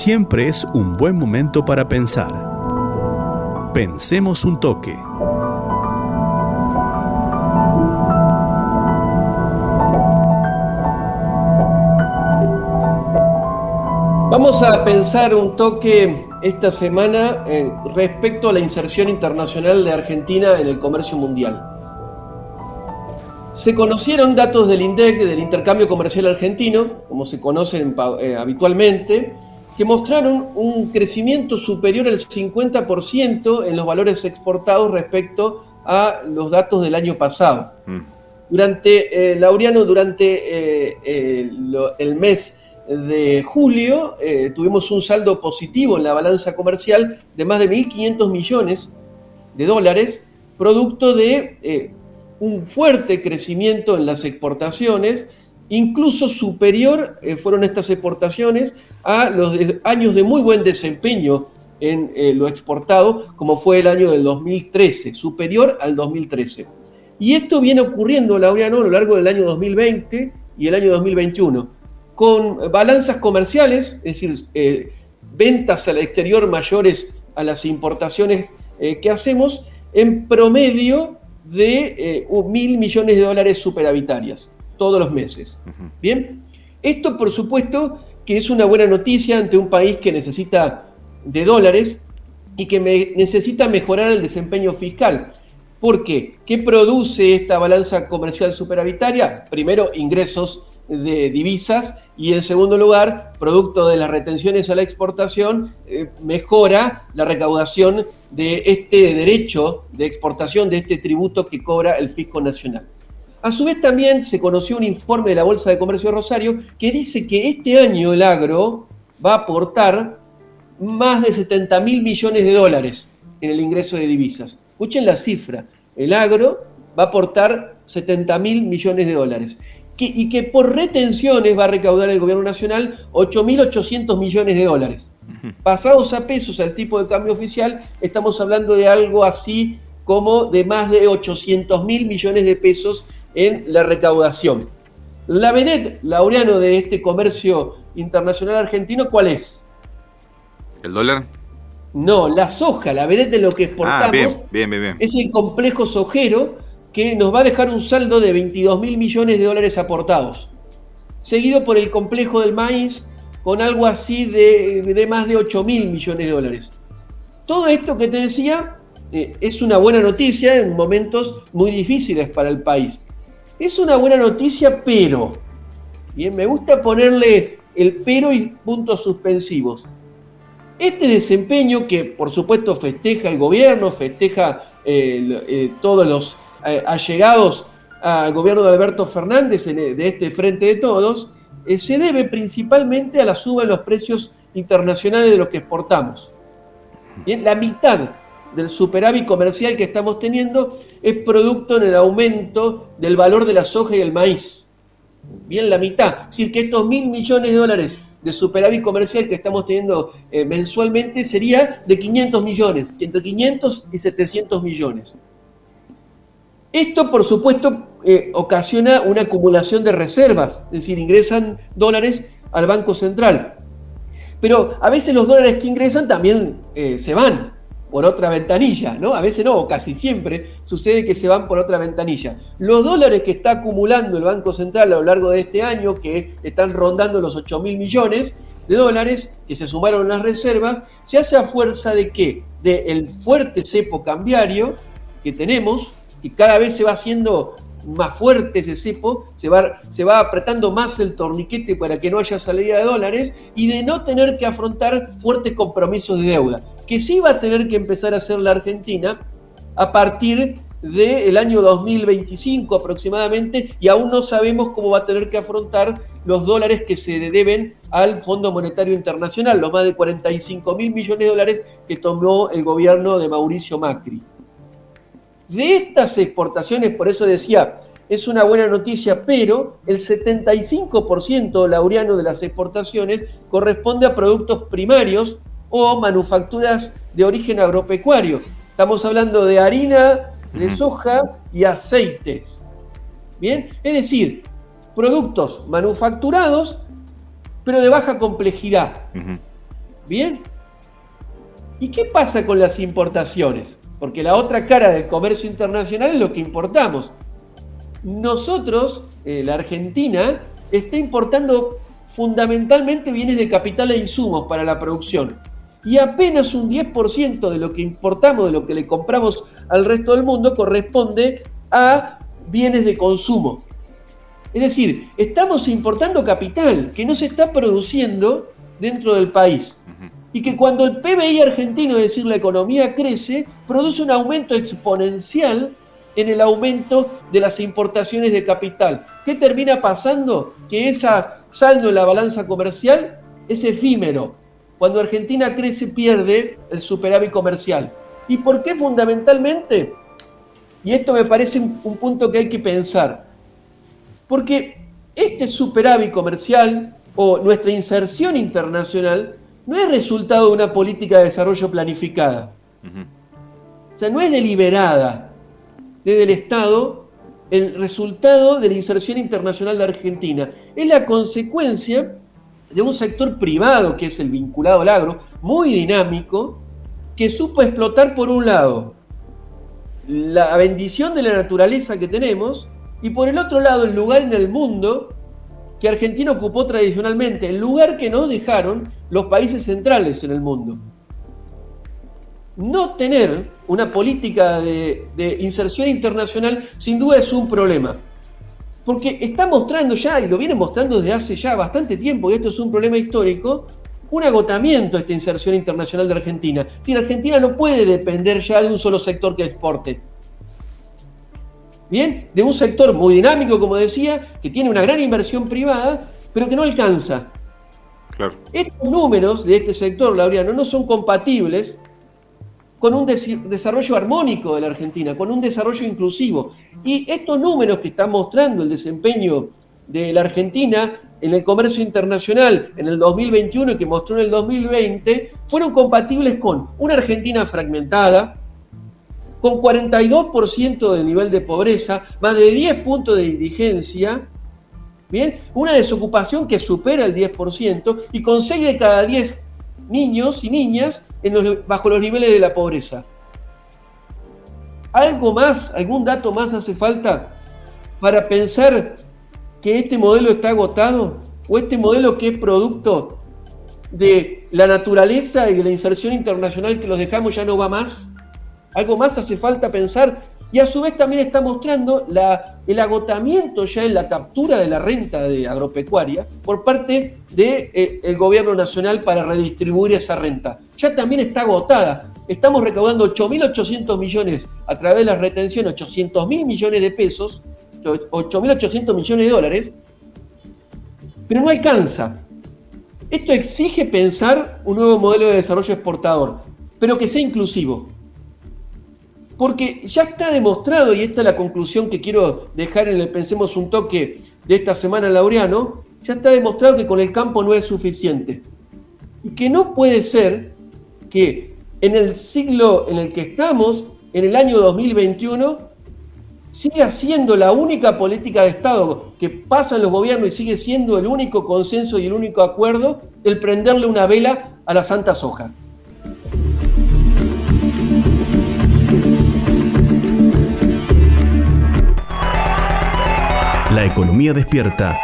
siempre es un buen momento para pensar. Pensemos un toque. Vamos a pensar un toque esta semana eh, respecto a la inserción internacional de Argentina en el comercio mundial. Se conocieron datos del INDEC, del intercambio comercial argentino, como se conocen eh, habitualmente, que mostraron un crecimiento superior al 50% en los valores exportados respecto a los datos del año pasado. Mm. Durante, eh, Laureano, durante el mes de julio eh, tuvimos un saldo positivo en la balanza comercial de más de 1.500 millones de dólares, producto de eh, un fuerte crecimiento en las exportaciones, incluso superior eh, fueron estas exportaciones a los años de muy buen desempeño en lo exportado, como fue el año del 2013, superior al 2013. Y esto viene ocurriendo, Laureano, a lo largo del año 2020 y el año 2021 con balanzas comerciales, es decir, eh, ventas al exterior mayores a las importaciones eh, que hacemos, en promedio de eh, mil millones de dólares superavitarias todos los meses. Bien, esto por supuesto que es una buena noticia ante un país que necesita de dólares y que necesita mejorar el desempeño fiscal. ¿Por qué? ¿Qué produce esta balanza comercial superavitaria? Primero, ingresos de divisas y en segundo lugar, producto de las retenciones a la exportación, eh, mejora la recaudación de este derecho de exportación, de este tributo que cobra el fisco nacional. A su vez también se conoció un informe de la Bolsa de Comercio de Rosario que dice que este año el agro va a aportar más de 70 mil millones de dólares en el ingreso de divisas. Escuchen la cifra, el agro va a aportar 70 mil millones de dólares y que por retenciones va a recaudar el gobierno nacional 8.800 millones de dólares. Pasados a pesos al tipo de cambio oficial, estamos hablando de algo así como de más de 800 mil millones de pesos en la recaudación. La vedette, Laureano, de este comercio internacional argentino, ¿cuál es? ¿El dólar? No, la soja, la vedette de lo que exportamos. Ah, bien, bien, bien. Es el complejo sojero que nos va a dejar un saldo de 22 mil millones de dólares aportados, seguido por el complejo del maíz con algo así de, más de 8 mil millones de dólares. Todo esto que te decía eh, es una buena noticia en momentos muy difíciles para el país. Es una buena noticia, pero, bien, me gusta ponerle el pero y puntos suspensivos. Este desempeño que por supuesto festeja el gobierno, festeja eh, eh, todos los eh, allegados al gobierno de Alberto Fernández, de este Frente de Todos, se debe principalmente a la suba en los precios internacionales de los que exportamos. Bien, la mitad del superávit comercial que estamos teniendo es producto en el aumento del valor de la soja y el maíz. Bien, la mitad. Es decir, que estos mil millones de dólares de superávit comercial que estamos teniendo eh, mensualmente sería de 500 millones, entre 500 y 700 millones. Esto, por supuesto, eh, ocasiona una acumulación de reservas, es decir, ingresan dólares al Banco Central. Pero a veces los dólares que ingresan también eh, se van por otra ventanilla, ¿no? A veces no, casi siempre sucede que se van por otra ventanilla. Los dólares que está acumulando el Banco Central a lo largo de este año, que están rondando los 8 mil millones de dólares, que se sumaron las reservas, se hace a fuerza de qué? Del fuerte cepo cambiario que tenemos, y cada vez se va haciendo más fuerte ese cepo, se va, se va apretando más el torniquete para que no haya salida de dólares y de no tener que afrontar fuertes compromisos de deuda, que sí va a tener que empezar a hacer la Argentina a partir del año 2025 aproximadamente y aún no sabemos cómo va a tener que afrontar los dólares que se deben al Fondo Monetario Internacional, los más de 45 mil millones de dólares que tomó el gobierno de Mauricio Macri. De estas exportaciones, por eso decía, es una buena noticia, pero el 75% laureano de las exportaciones corresponde a productos primarios o manufacturas de origen agropecuario. Estamos hablando de harina, de soja y aceites. Bien, es decir, productos manufacturados, pero de baja complejidad. Bien. ¿Y qué pasa con las importaciones? Porque la otra cara del comercio internacional es lo que importamos. Nosotros, eh, la Argentina, está importando fundamentalmente bienes de capital e insumos para la producción. Y apenas un 10% de lo que importamos, de lo que le compramos al resto del mundo, corresponde a bienes de consumo. Es decir, estamos importando capital que no se está produciendo dentro del país. Y que cuando el PBI argentino, es decir, la economía crece, produce un aumento exponencial en el aumento de las importaciones de capital. ¿Qué termina pasando? Que ese saldo en la balanza comercial es efímero. Cuando Argentina crece pierde el superávit comercial. ¿Y por qué fundamentalmente? Y esto me parece un punto que hay que pensar. Porque este superávit comercial o nuestra inserción internacional no es resultado de una política de desarrollo planificada. O sea, no es deliberada desde el Estado el resultado de la inserción internacional de Argentina. Es la consecuencia de un sector privado, que es el vinculado al agro, muy dinámico, que supo explotar por un lado la bendición de la naturaleza que tenemos y por el otro lado el lugar en el mundo que Argentina ocupó tradicionalmente, el lugar que nos dejaron los países centrales en el mundo. No tener una política de, inserción internacional sin duda es un problema. Porque está mostrando ya, y lo viene mostrando desde hace ya bastante tiempo, y esto es un problema histórico, un agotamiento de esta inserción internacional de Argentina. Si Argentina no puede depender ya de un solo sector que exporte. Bien, de un sector muy dinámico, como decía, que tiene una gran inversión privada, pero que no alcanza. Estos números de este sector, Laureano, no son compatibles con un desarrollo armónico de la Argentina, con un desarrollo inclusivo. Y estos números que están mostrando el desempeño de la Argentina en el comercio internacional en el 2021 y que mostró en el 2020, fueron compatibles con una Argentina fragmentada, con 42% de nivel de pobreza, más de 10 puntos de indigencia, ¿bien? Una desocupación que supera el 10% y con 6 de cada 10 niños y niñas bajo los niveles de la pobreza. ¿Algo más, algún dato más hace falta para pensar que este modelo está agotado? ¿O este modelo que es producto de la naturaleza y de la inserción internacional que los dejamos ya no va más? Algo más hace falta pensar y a su vez también está mostrando el agotamiento ya en la captura de la renta de agropecuaria por parte del eh, gobierno nacional para redistribuir esa renta. Ya también está agotada. Estamos recaudando 8.800 millones a través de la retención, 800.000 millones de pesos, 8.800 millones de dólares, pero no alcanza. Esto exige pensar un nuevo modelo de desarrollo exportador, pero que sea inclusivo porque ya está demostrado, y esta es la conclusión que quiero dejar en el Pensemos un toque de esta semana, Laureano, ya está demostrado que con el campo no es suficiente. Y que no puede ser que en el siglo en el que estamos, en el año 2021, siga siendo la única política de Estado que pasa en los gobiernos y sigue siendo el único consenso y el único acuerdo el prenderle una vela a la Santa Soja. La economía despierta